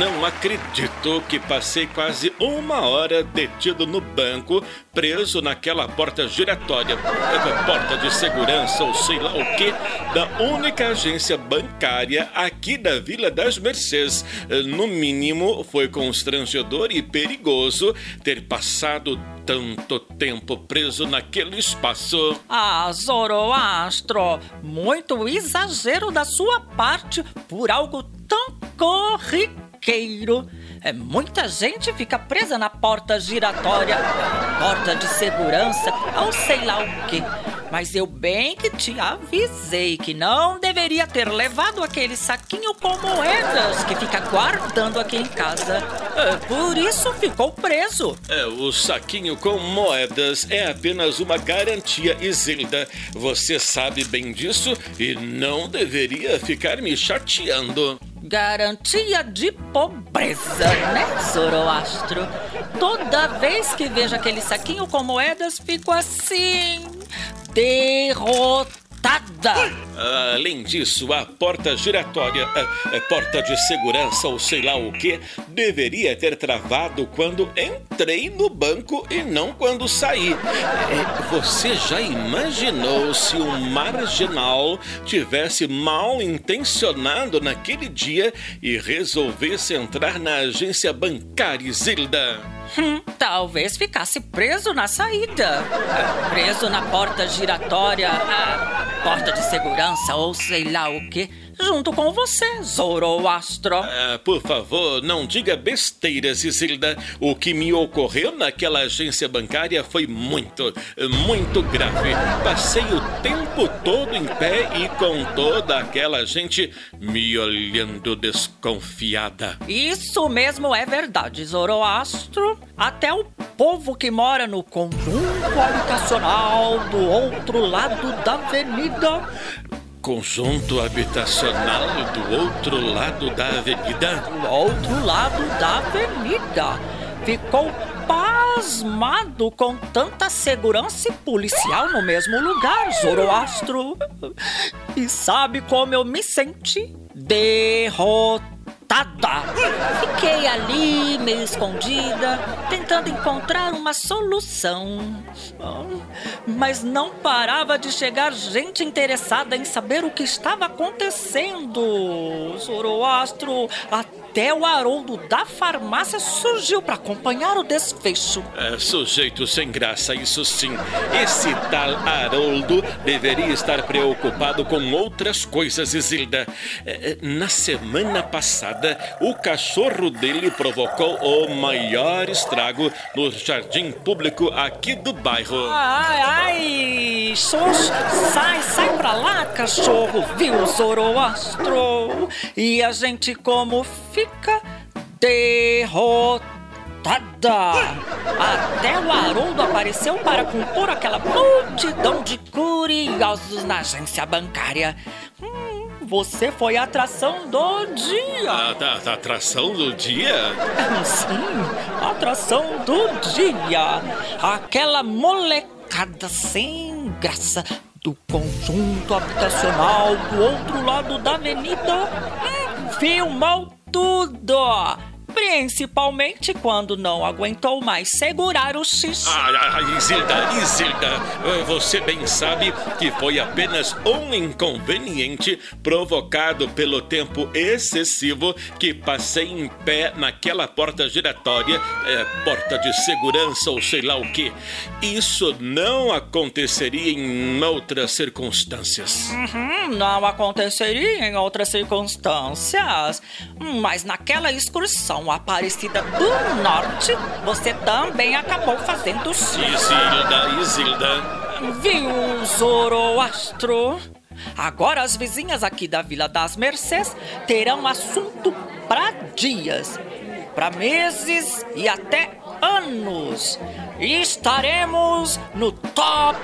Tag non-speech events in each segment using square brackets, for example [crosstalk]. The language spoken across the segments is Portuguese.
não acredito que passei quase uma hora detido no banco, preso naquela porta giratória, eh, porta de segurança ou sei lá o que, da única agência bancária aqui da Vila das Mercês. No mínimo, foi constrangedor e perigoso ter passado tanto tempo preso naquele espaço. Ah, Zoroastro, muito exagero da sua parte por algo tão corriqueiro. É, muita gente fica presa na porta giratória, porta de segurança, ou sei lá o que. Mas eu bem que te avisei que não deveria ter levado aquele saquinho com moedas que fica guardando aqui em casa. É, por isso ficou preso. É, o saquinho com moedas é apenas uma garantia, Isilda. Você sabe bem disso e não deveria ficar me chateando. Garantia de pobreza, né, Zoroastro? Toda vez que vejo aquele saquinho com moedas, fico assim. Derrotada. Além disso, a porta giratória, a, a porta de segurança ou sei lá o que, deveria ter travado quando entrei no banco e não quando saí. É, você já imaginou se um marginal tivesse mal intencionado naquele dia e resolvesse entrar na agência bancária Zilda? Hum, talvez ficasse preso na saída. Preso na porta giratória, porta de segurança ou sei lá o que, junto com você, Zoroastro. Ah, por favor, não diga besteiras, Isilda. O que me ocorreu naquela agência bancária foi muito, muito grave. Passei o tempo todo em pé e com toda aquela gente me olhando desconfiada. Isso mesmo é verdade, Zoroastro. Até o povo que mora no conjunto habitacional do outro lado da avenida Conjunto habitacional do outro lado da avenida? do outro lado da avenida. Ficou pasmado com tanta segurança e policial no mesmo lugar, Zoroastro. E sabe como eu me senti? Derrotada. Fiquei ali, meio escondida, tentando encontrar uma solução. Mas não parava de chegar gente interessada em saber o que estava acontecendo. Zoroastro, até o Haroldo da farmácia surgiu para acompanhar o desfecho. É, sujeito sem graça, isso sim. Esse tal Haroldo deveria estar preocupado com outras coisas, Isilda. É, é, Na semana passada, o cachorro dele provocou o maior estrago no jardim público aqui do bairro. Ai, ai, Sos, sai, sai pra lá, cachorro, viu, Zoroastro? E a gente como fica derrotada. Até o Haroldo apareceu para compor aquela multidão de curiosos na agência bancária. Hum, você foi a atração do dia. A, a- a atração do dia? [laughs] Sim, atração do dia. Aquela molecada sem graça do conjunto habitacional do outro lado da avenida hum, filmou tudo. Principalmente quando não aguentou mais segurar o xixi. Ai, ai, Isilda, Isilda, eh, você bem sabe que foi apenas um inconveniente provocado pelo tempo excessivo que passei em pé naquela porta giratória, eh, porta de segurança ou sei lá o que. Isso não aconteceria em outras circunstâncias. Hum, não aconteceria em outras circunstâncias. Mas naquela excursão Aparecida do Norte, você também acabou fazendo. Isilda, Isilda. Viu, Zoroastro? Agora as vizinhas aqui da Vila das Mercês terão assunto para dias, para meses e até anos. E estaremos no top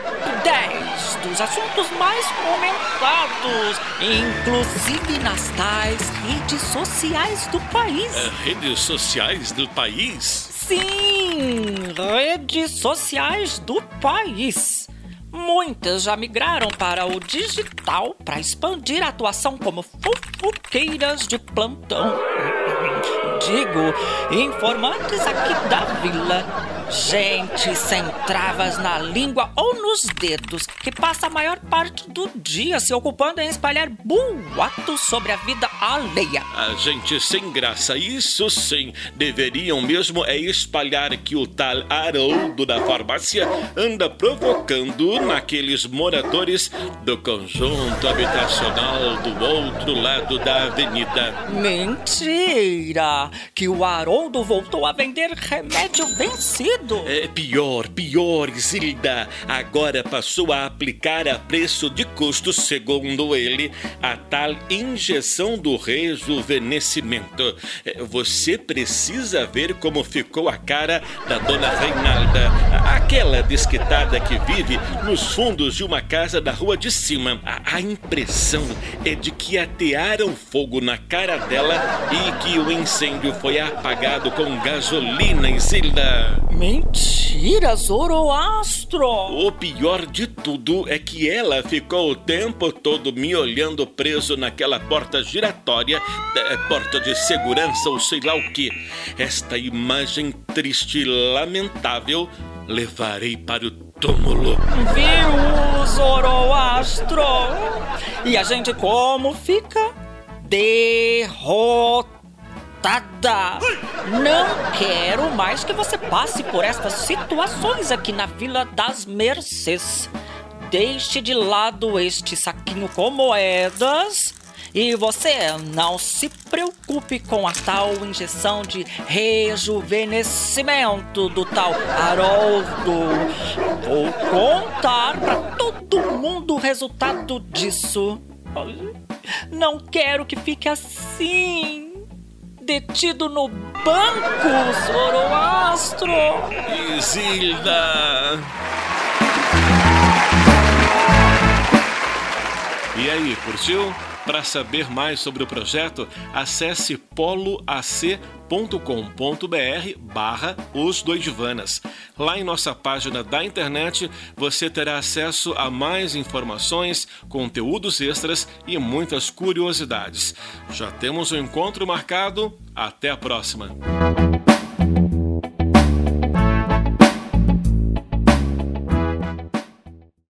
10 dos assuntos mais comentados, inclusive nas tais redes sociais do país. Eh, Redes sociais do país? Sim, redes sociais do país. Muitas já migraram para o digital para expandir a atuação como fofoqueiras de plantão. Digo, informantes aqui da vila Gente sem travas na língua ou nos dedos, que passa a maior parte do dia se ocupando em espalhar boatos sobre a vida alheia. A gente sem graça, isso sim. Deveriam mesmo é espalhar que o tal Haroldo da farmácia anda provocando naqueles moradores do conjunto habitacional do outro lado da avenida. Mentira! Que o Haroldo voltou a vender remédio vencido é pior, pior, Zilda. Agora passou a aplicar a preço de custo, segundo ele, a tal injeção do rejuvenescimento. É, você precisa ver como ficou a cara da dona Reinalda, aquela desquitada que vive nos fundos de uma casa da rua de cima. A, a impressão é de que atearam fogo na cara dela e que o incêndio foi apagado com gasolina, Zilda. Mentira, Zoroastro! O pior de tudo é que ela ficou o tempo todo me olhando preso naquela porta giratória, é, porta de segurança ou sei lá o que. Esta imagem triste e lamentável levarei para o túmulo. Viu, Zoroastro? E a gente como fica? Derrotado não quero mais que você passe por estas situações aqui na Vila das Mercês. Deixe de lado este saquinho com moedas e você não se preocupe com a tal injeção de rejuvenescimento do tal Haroldo. Vou contar para todo mundo o resultado disso. Não quero que fique assim detido no banco, Zoroastro! Isilda! E aí, curtiu? Para saber mais sobre o projeto, acesse poloac.com.br barra Os. Lá em nossa página da internet você terá acesso a mais informações, conteúdos extras e muitas curiosidades. Já temos um encontro marcado. Até a próxima!